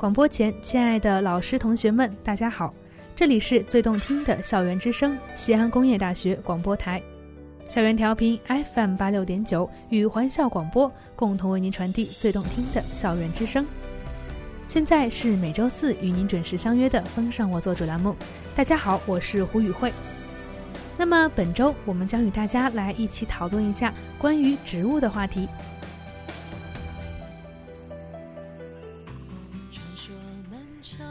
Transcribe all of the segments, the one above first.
广播前，亲爱的老师、同学们，大家好！这里是最动听的校园之声，西安工业大学广播台，校园调频 FM 八六点九，与环校广播共同为您传递最动听的校园之声。现在是每周四与您准时相约的《风尚我做主》栏目。大家好，我是胡宇慧。那么本周我们将与大家来一起讨论一下关于植物的话题。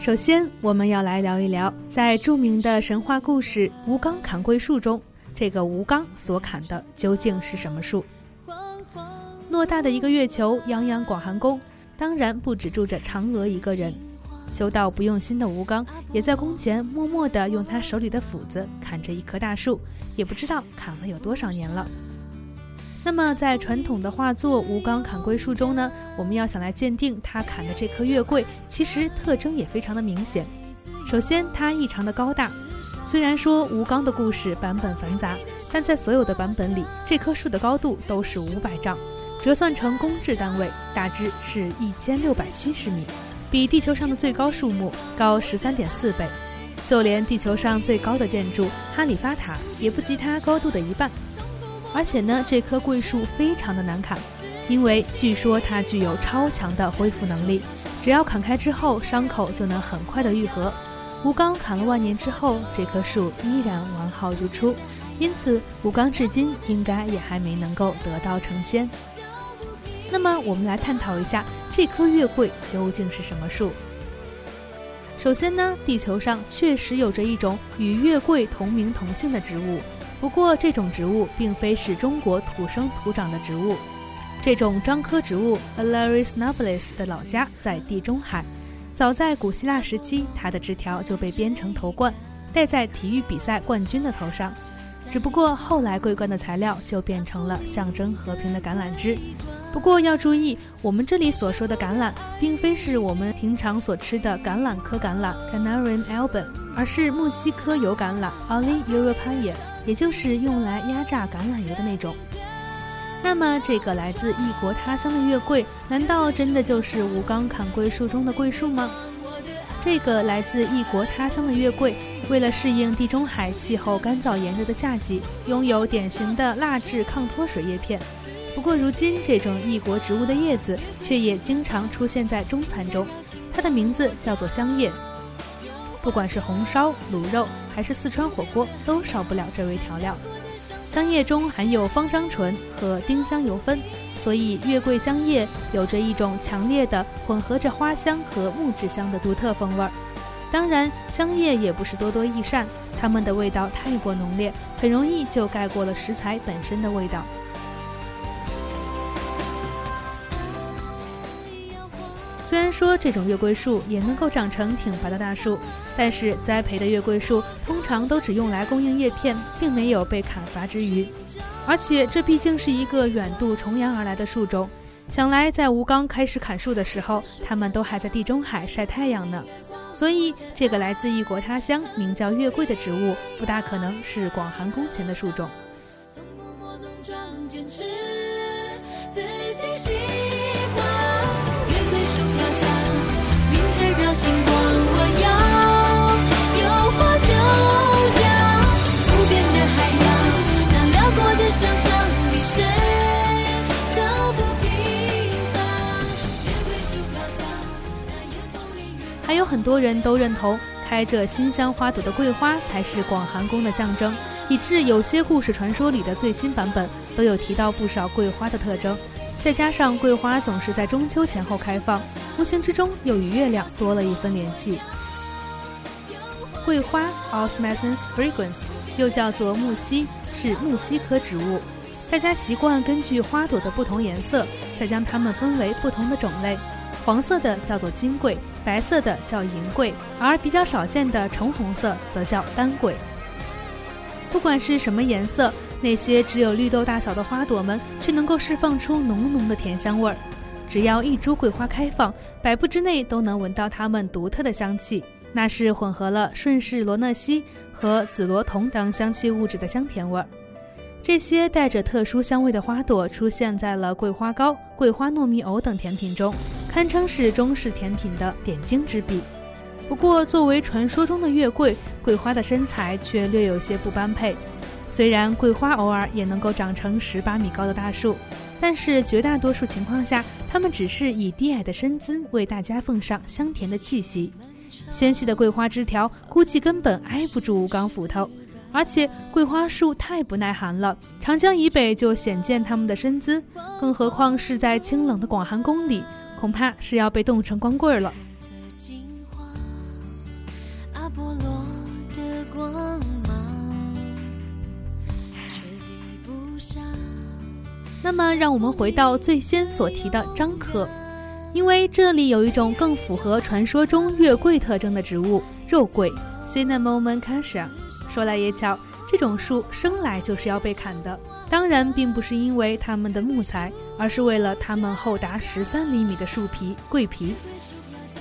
首先，我们要来聊一聊，在著名的神话故事《吴刚砍桂树》中，这个吴刚所砍的究竟是什么树？偌大的一个月球，泱泱广寒宫，当然不只住着嫦娥一个人。修道不用心的吴刚，也在宫前默默地用他手里的斧子砍着一棵大树，也不知道砍了有多少年了。那么，在传统的画作《吴刚砍桂树》中呢，我们要想来鉴定他砍的这棵月桂，其实特征也非常的明显。首先，它异常的高大。虽然说吴刚的故事版本繁杂，但在所有的版本里，这棵树的高度都是五百丈，折算成公制单位，大致是一千六百七十米，比地球上的最高树木高十三点四倍。就连地球上最高的建筑哈利法塔，也不及它高度的一半。而且呢，这棵桂树非常的难砍，因为据说它具有超强的恢复能力，只要砍开之后，伤口就能很快的愈合。吴刚砍了万年之后，这棵树依然完好如初，因此吴刚至今应该也还没能够得道成仙。那么，我们来探讨一下这棵月桂究竟是什么树。首先呢，地球上确实有着一种与月桂同名同姓的植物。不过，这种植物并非是中国土生土长的植物。这种樟科植物 Alaris nobilis 的老家在地中海。早在古希腊时期，它的枝条就被编成头冠，戴在体育比赛冠军的头上。只不过后来桂冠的材料就变成了象征和平的橄榄枝。不过要注意，我们这里所说的橄榄，并非是我们平常所吃的橄榄科橄榄 Canarium album，而是墨西哥油橄榄 Olive europaea。也就是用来压榨橄榄油的那种。那么，这个来自异国他乡的月桂，难道真的就是吴刚砍桂树中的桂树吗？这个来自异国他乡的月桂，为了适应地中海气候干燥炎热的夏季，拥有典型的蜡质抗脱水叶片。不过，如今这种异国植物的叶子却也经常出现在中餐中，它的名字叫做香叶。不管是红烧、卤肉，还是四川火锅，都少不了这味调料。香叶中含有芳樟醇和丁香油酚，所以月桂香叶有着一种强烈的混合着花香和木质香的独特风味儿。当然，香叶也不是多多益善，它们的味道太过浓烈，很容易就盖过了食材本身的味道。虽然说这种月桂树也能够长成挺拔的大树，但是栽培的月桂树通常都只用来供应叶片，并没有被砍伐之余。而且这毕竟是一个远渡重洋而来的树种，想来在吴刚开始砍树的时候，他们都还在地中海晒太阳呢。所以这个来自异国他乡、名叫月桂的植物，不大可能是广寒宫前的树种。星很多人都认同，开着馨香花朵的桂花才是广寒宫的象征，以致有些故事传说里的最新版本都有提到不少桂花的特征。再加上桂花总是在中秋前后开放，无形之中又与月亮多了一分联系。桂花 （Osmanthus fragrans） 又叫做木犀，是木犀科植物。大家习惯根据花朵的不同颜色，再将它们分为不同的种类。黄色的叫做金桂，白色的叫银桂，而比较少见的橙红色则叫丹桂。不管是什么颜色。那些只有绿豆大小的花朵们，却能够释放出浓浓的甜香味儿。只要一株桂花开放，百步之内都能闻到它们独特的香气，那是混合了顺势罗勒烯和紫罗酮等香气物质的香甜味儿。这些带着特殊香味的花朵出现在了桂花糕、桂花糯米藕等甜品中，堪称是中式甜品的点睛之笔。不过，作为传说中的月桂，桂花的身材却略有些不般配。虽然桂花偶尔也能够长成十八米高的大树，但是绝大多数情况下，它们只是以低矮的身姿为大家奉上香甜的气息。纤细的桂花枝条估计根本挨不住吴刚斧头，而且桂花树太不耐寒了，长江以北就显见它们的身姿，更何况是在清冷的广寒宫里，恐怕是要被冻成光棍了。那么，让我们回到最先所提的樟科。因为这里有一种更符合传说中月桂特征的植物——肉桂 （Cinnamomum cassia）。说来也巧，这种树生来就是要被砍的。当然，并不是因为它们的木材，而是为了它们厚达十三厘米的树皮——桂皮。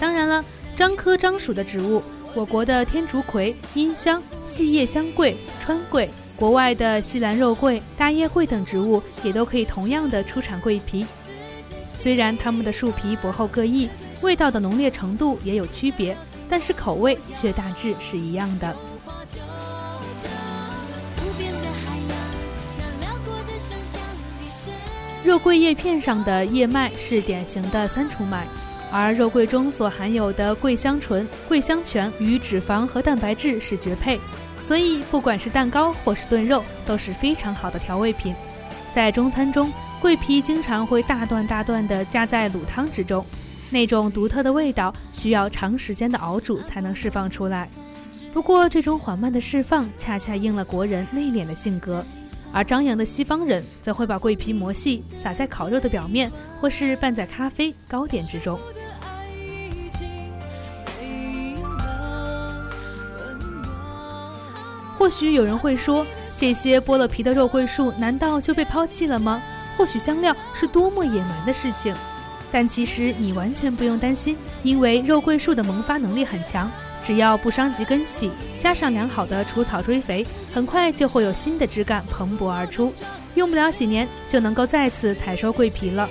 当然了，樟科樟属的植物，我国的天竺葵、阴香、细叶香桂、川桂，国外的西兰肉桂、大叶桂等植物，也都可以同样的出产桂皮。虽然它们的树皮薄厚各异，味道的浓烈程度也有区别，但是口味却大致是一样的。肉桂叶片上的叶脉是典型的三重脉，而肉桂中所含有的桂香醇、桂香醛与脂肪和蛋白质是绝配，所以不管是蛋糕或是炖肉都是非常好的调味品，在中餐中。桂皮经常会大段大段地加在卤汤之中，那种独特的味道需要长时间的熬煮才能释放出来。不过，这种缓慢的释放恰恰应了国人内敛的性格，而张扬的西方人则会把桂皮磨细，撒在烤肉的表面，或是拌在咖啡糕点之中。或许有人会说，这些剥了皮的肉桂树难道就被抛弃了吗？或许香料是多么野蛮的事情，但其实你完全不用担心，因为肉桂树的萌发能力很强，只要不伤及根系，加上良好的除草追肥，很快就会有新的枝干蓬勃而出，用不了几年就能够再次采收桂皮了。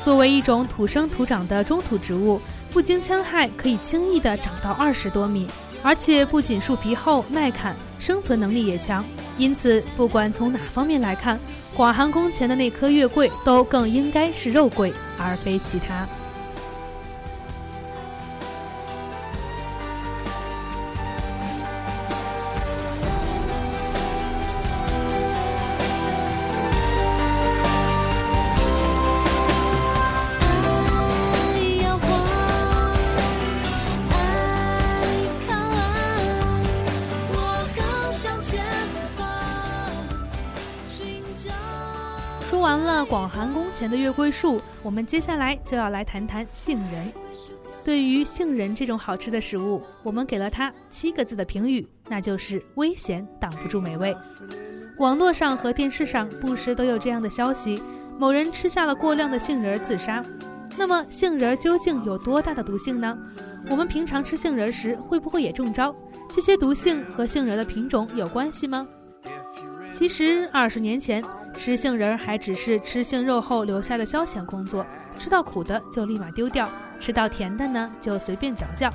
作为一种土生土长的中土植物，不经戕害可以轻易地长到二十多米，而且不仅树皮厚耐砍，生存能力也强。因此，不管从哪方面来看，广寒宫前的那棵月桂都更应该是肉桂，而非其他。前的月桂树，我们接下来就要来谈谈杏仁。对于杏仁这种好吃的食物，我们给了它七个字的评语，那就是危险挡不住美味。网络上和电视上不时都有这样的消息：某人吃下了过量的杏仁自杀。那么杏仁究竟有多大的毒性呢？我们平常吃杏仁时会不会也中招？这些毒性和杏仁的品种有关系吗？其实二十年前。吃杏仁儿还只是吃杏肉后留下的消遣工作，吃到苦的就立马丢掉，吃到甜的呢就随便嚼嚼。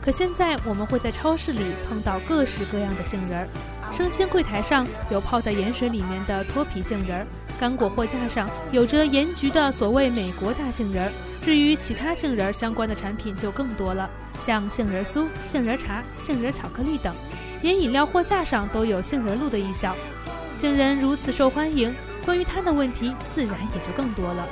可现在我们会在超市里碰到各式各样的杏仁儿，生鲜柜台上有泡在盐水里面的脱皮杏仁儿，干果货架上有着盐焗的所谓美国大杏仁儿。至于其他杏仁儿相关的产品就更多了，像杏仁酥、杏仁茶、杏仁巧克力等，连饮料货架上都有杏仁露的一角。杏仁如此受欢迎，关于它的问题自然也就更多了。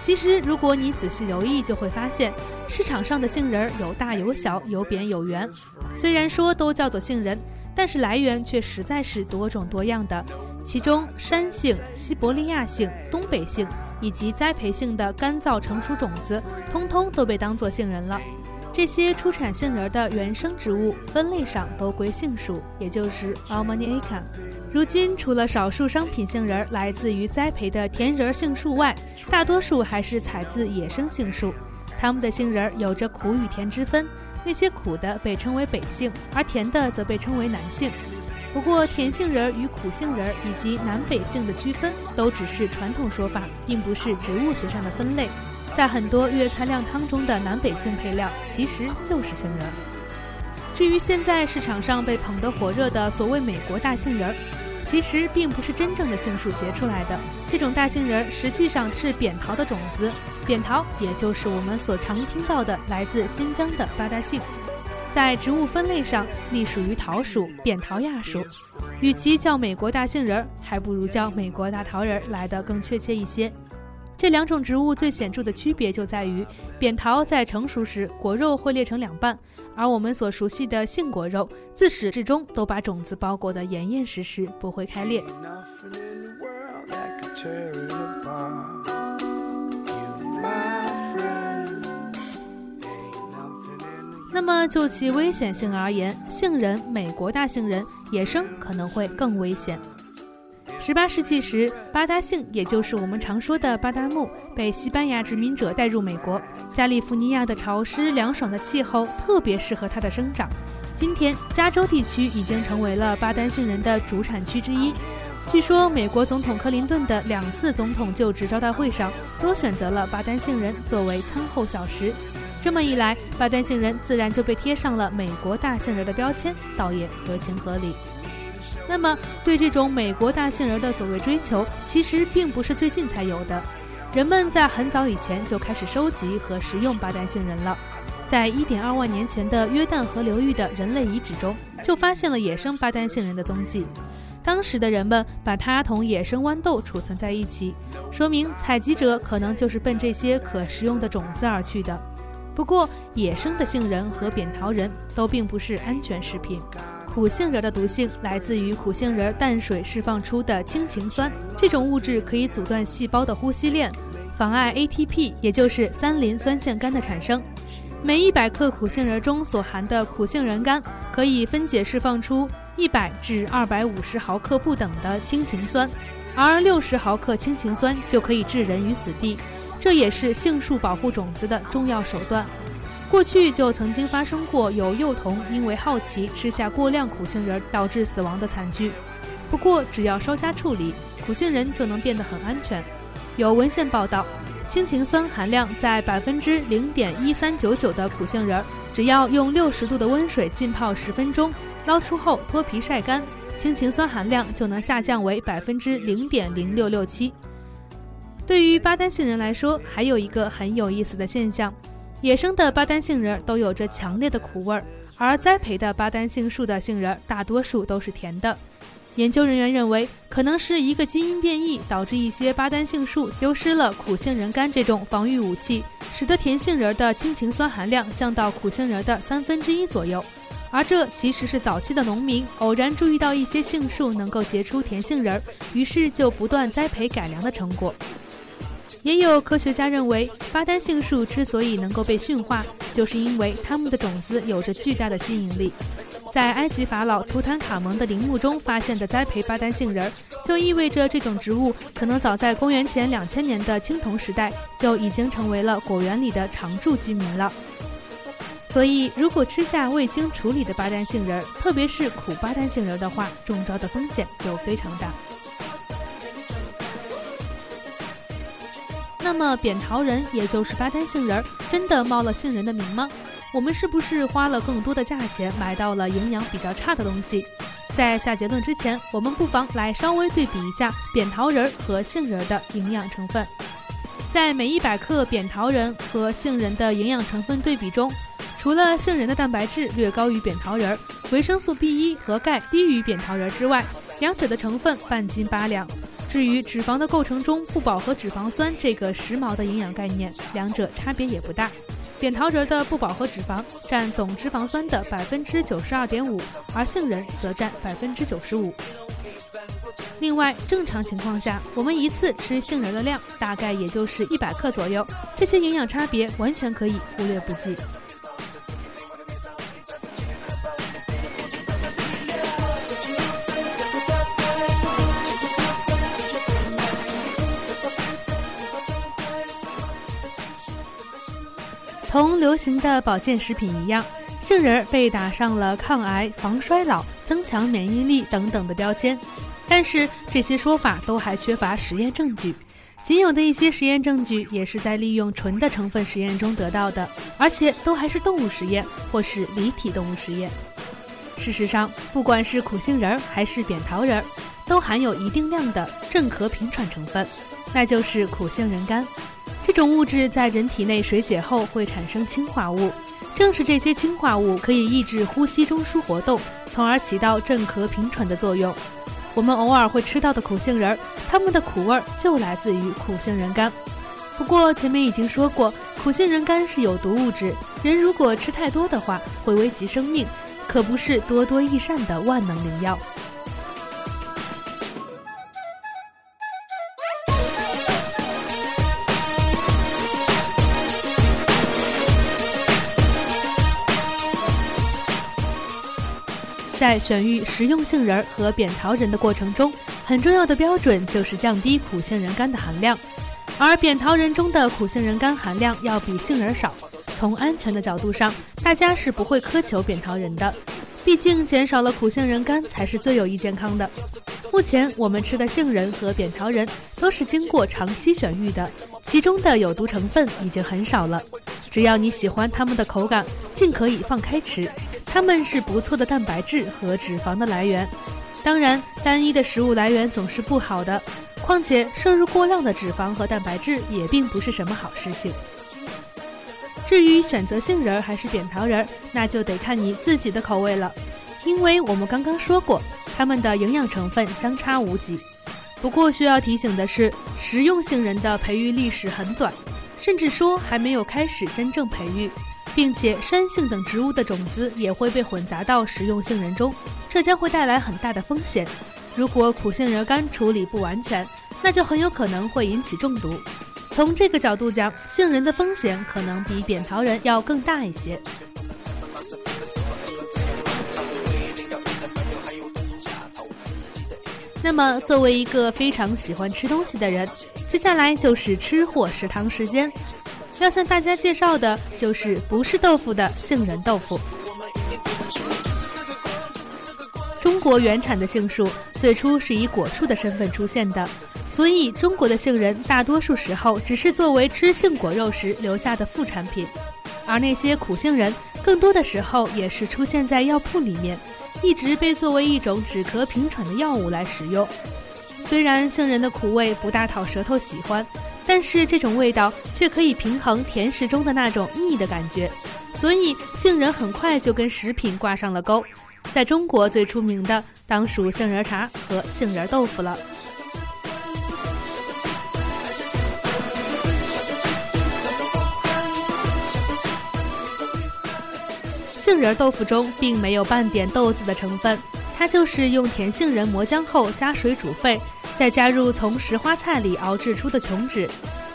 其实，如果你仔细留意，就会发现市场上的杏仁有大有小，有扁有圆。虽然说都叫做杏仁，但是来源却实在是多种多样的。其中，山杏、西伯利亚杏、东北杏以及栽培性的干燥成熟种子，通通都被当作杏仁了。这些出产杏仁的原生植物分类上都归杏属，也就是 Almaniaca。如今，除了少数商品杏仁来自于栽培的甜仁杏树外，大多数还是采自野生杏树。它们的杏仁有着苦与甜之分，那些苦的被称为北杏，而甜的则被称为南杏。不过，甜杏仁与苦杏仁以及南北杏的区分，都只是传统说法，并不是植物学上的分类。在很多粤菜靓汤中的南北杏配料，其实就是杏仁。至于现在市场上被捧得火热的所谓美国大杏仁，其实并不是真正的杏树结出来的。这种大杏仁实际上是扁桃的种子，扁桃也就是我们所常听到的来自新疆的八大杏。在植物分类上，隶属于桃属扁桃亚属。与其叫美国大杏仁，还不如叫美国大桃仁来得更确切一些。这两种植物最显著的区别就在于，扁桃在成熟时果肉会裂成两半，而我们所熟悉的杏果肉自始至终都把种子包裹得严严实实，不会开裂。那么就其危险性而言，杏仁、美国大杏仁野生可能会更危险。十八世纪时，巴达杏也就是我们常说的巴达木，被西班牙殖民者带入美国。加利福尼亚的潮湿凉爽的气候特别适合它的生长。今天，加州地区已经成为了巴丹杏仁的主产区之一。据说，美国总统克林顿的两次总统就职招待会上，都选择了巴丹杏仁作为餐后小食。这么一来，巴丹杏仁自然就被贴上了“美国大杏仁”的标签，倒也合情合理。那么，对这种美国大杏仁的所谓追求，其实并不是最近才有的，人们在很早以前就开始收集和食用巴丹杏仁了。在1.2万年前的约旦河流域的人类遗址中，就发现了野生巴丹杏仁的踪迹。当时的人们把它同野生豌豆储存在一起，说明采集者可能就是奔这些可食用的种子而去的。不过，野生的杏仁和扁桃仁都并不是安全食品。苦杏仁的毒性来自于苦杏仁淡水释放出的氢氰酸，这种物质可以阻断细胞的呼吸链，妨碍 ATP，也就是三磷酸腺苷的产生。每一百克苦杏仁中所含的苦杏仁苷可以分解释放出一百至二百五十毫克不等的氢氰酸，而六十毫克氢氰酸就可以置人于死地。这也是杏树保护种子的重要手段。过去就曾经发生过有幼童因为好奇吃下过量苦杏仁导致死亡的惨剧。不过，只要稍加处理，苦杏仁就能变得很安全。有文献报道，氢氰酸含量在百分之零点一三九九的苦杏仁，只要用六十度的温水浸泡十分钟，捞出后脱皮晒干，氢氰酸含量就能下降为百分之零点零六六七。对于巴丹杏仁来说，还有一个很有意思的现象：野生的巴丹杏仁都有着强烈的苦味儿，而栽培的巴丹杏树的杏仁大多数都是甜的。研究人员认为，可能是一个基因变异导致一些巴丹杏树丢失了苦杏仁苷这种防御武器，使得甜杏仁的氢氰酸含量降到苦杏仁的三分之一左右。而这其实是早期的农民偶然注意到一些杏树能够结出甜杏仁，于是就不断栽培改良的成果。也有科学家认为，巴丹杏树之所以能够被驯化，就是因为它们的种子有着巨大的吸引力。在埃及法老图坦卡蒙的陵墓中发现的栽培巴丹杏仁，就意味着这种植物可能早在公元前两千年的青铜时代就已经成为了果园里的常住居民了。所以，如果吃下未经处理的巴丹杏仁，特别是苦巴丹杏仁的话，中招的风险就非常大。么扁桃仁，也就是巴丹杏仁，真的冒了杏仁的名吗？我们是不是花了更多的价钱买到了营养比较差的东西？在下结论之前，我们不妨来稍微对比一下扁桃仁和杏仁的营养成分。在每一百克扁桃仁和杏仁的营养成分对比中，除了杏仁的蛋白质略高于扁桃仁，维生素 B 一和钙低于扁桃仁之外，两者的成分半斤八两。至于脂肪的构成中不饱和脂肪酸这个时髦的营养概念，两者差别也不大。扁桃仁的不饱和脂肪占总脂肪酸的百分之九十二点五，而杏仁则占百分之九十五。另外，正常情况下，我们一次吃杏仁的量大概也就是一百克左右，这些营养差别完全可以忽略不计。同流行的保健食品一样，杏仁被打上了抗癌、防衰老、增强免疫力等等的标签，但是这些说法都还缺乏实验证据。仅有的一些实验证据也是在利用纯的成分实验中得到的，而且都还是动物实验或是离体动物实验。事实上，不管是苦杏仁还是扁桃仁，都含有一定量的镇咳平喘成分，那就是苦杏仁苷。这种物质在人体内水解后会产生氢化物，正是这些氢化物可以抑制呼吸中枢活动，从而起到镇咳平喘的作用。我们偶尔会吃到的苦杏仁，它们的苦味就来自于苦杏仁苷。不过前面已经说过，苦杏仁苷是有毒物质，人如果吃太多的话，会危及生命。可不是多多益善的万能灵药。在选育食用杏仁和扁桃仁的过程中，很重要的标准就是降低苦杏仁苷的含量，而扁桃仁中的苦杏仁苷含量要比杏仁少。从安全的角度上，大家是不会苛求扁桃仁的，毕竟减少了苦杏仁苷才是最有益健康的。目前我们吃的杏仁和扁桃仁都是经过长期选育的，其中的有毒成分已经很少了。只要你喜欢它们的口感，尽可以放开吃，它们是不错的蛋白质和脂肪的来源。当然，单一的食物来源总是不好的，况且摄入过量的脂肪和蛋白质也并不是什么好事情。至于选择杏仁还是扁桃仁，那就得看你自己的口味了。因为我们刚刚说过，它们的营养成分相差无几。不过需要提醒的是，食用杏仁的培育历史很短，甚至说还没有开始真正培育，并且山杏等植物的种子也会被混杂到食用杏仁中，这将会带来很大的风险。如果苦杏仁干处理不完全，那就很有可能会引起中毒。从这个角度讲，杏仁的风险可能比扁桃仁要更大一些。那么，作为一个非常喜欢吃东西的人，接下来就是吃货食堂时间。要向大家介绍的就是不是豆腐的杏仁豆腐。中国原产的杏树最初是以果树的身份出现的。所以，中国的杏仁大多数时候只是作为吃杏果肉时留下的副产品，而那些苦杏仁更多的时候也是出现在药铺里面，一直被作为一种止咳平喘的药物来使用。虽然杏仁的苦味不大讨舌头喜欢，但是这种味道却可以平衡甜食中的那种腻的感觉，所以杏仁很快就跟食品挂上了钩。在中国最出名的当属杏仁茶和杏仁豆腐了。杏仁豆腐中并没有半点豆子的成分，它就是用甜杏仁磨浆后加水煮沸，再加入从石花菜里熬制出的琼脂，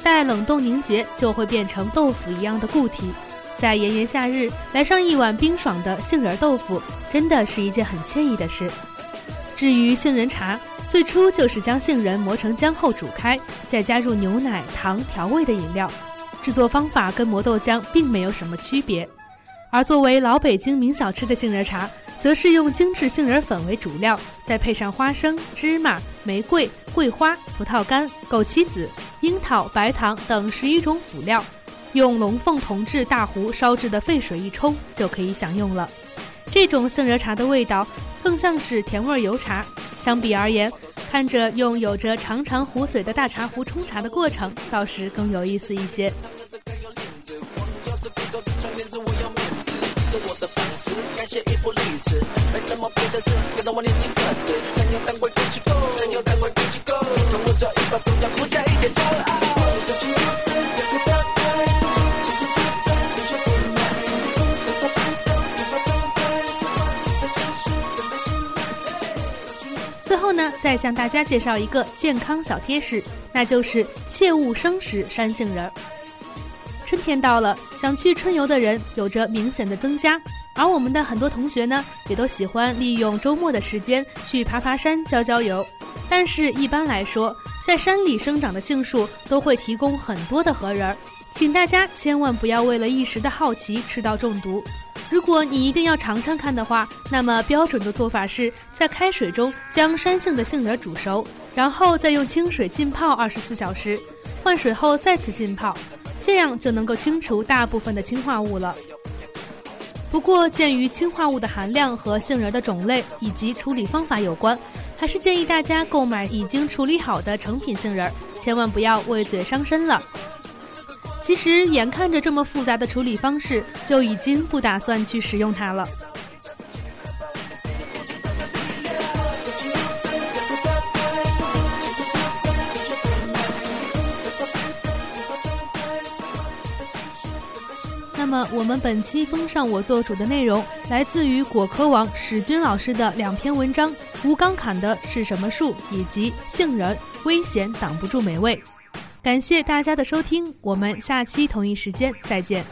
待冷冻凝结就会变成豆腐一样的固体。在炎炎夏日来上一碗冰爽的杏仁豆腐，真的是一件很惬意的事。至于杏仁茶，最初就是将杏仁磨成浆后煮开，再加入牛奶、糖调味的饮料，制作方法跟磨豆浆并没有什么区别。而作为老北京名小吃的杏仁茶，则是用精致杏仁粉为主料，再配上花生、芝麻、玫瑰、桂花、葡萄干、枸杞子、樱桃、白糖等十一种辅料，用龙凤铜制大壶烧制的沸水一冲，就可以享用了。这种杏仁茶的味道更像是甜味油茶。相比而言，看着用有着长长壶嘴的大茶壶冲茶的过程，倒是更有意思一些。最后呢，再向大家介绍一个健康小贴士，那就是切勿生食山杏仁。春天到了，想去春游的人有着明显的增加。而我们的很多同学呢，也都喜欢利用周末的时间去爬爬山、郊郊游。但是，一般来说，在山里生长的杏树都会提供很多的核仁儿，请大家千万不要为了一时的好奇吃到中毒。如果你一定要尝尝看的话，那么标准的做法是在开水中将山杏的杏仁煮熟，然后再用清水浸泡二十四小时，换水后再次浸泡，这样就能够清除大部分的氰化物了。不过，鉴于氰化物的含量和杏仁的种类以及处理方法有关，还是建议大家购买已经处理好的成品杏仁，千万不要为嘴伤身了。其实，眼看着这么复杂的处理方式，就已经不打算去使用它了。我们本期风尚我做主的内容，来自于果壳网史军老师的两篇文章：吴刚砍的是什么树？以及杏仁危险挡不住美味。感谢大家的收听，我们下期同一时间再见。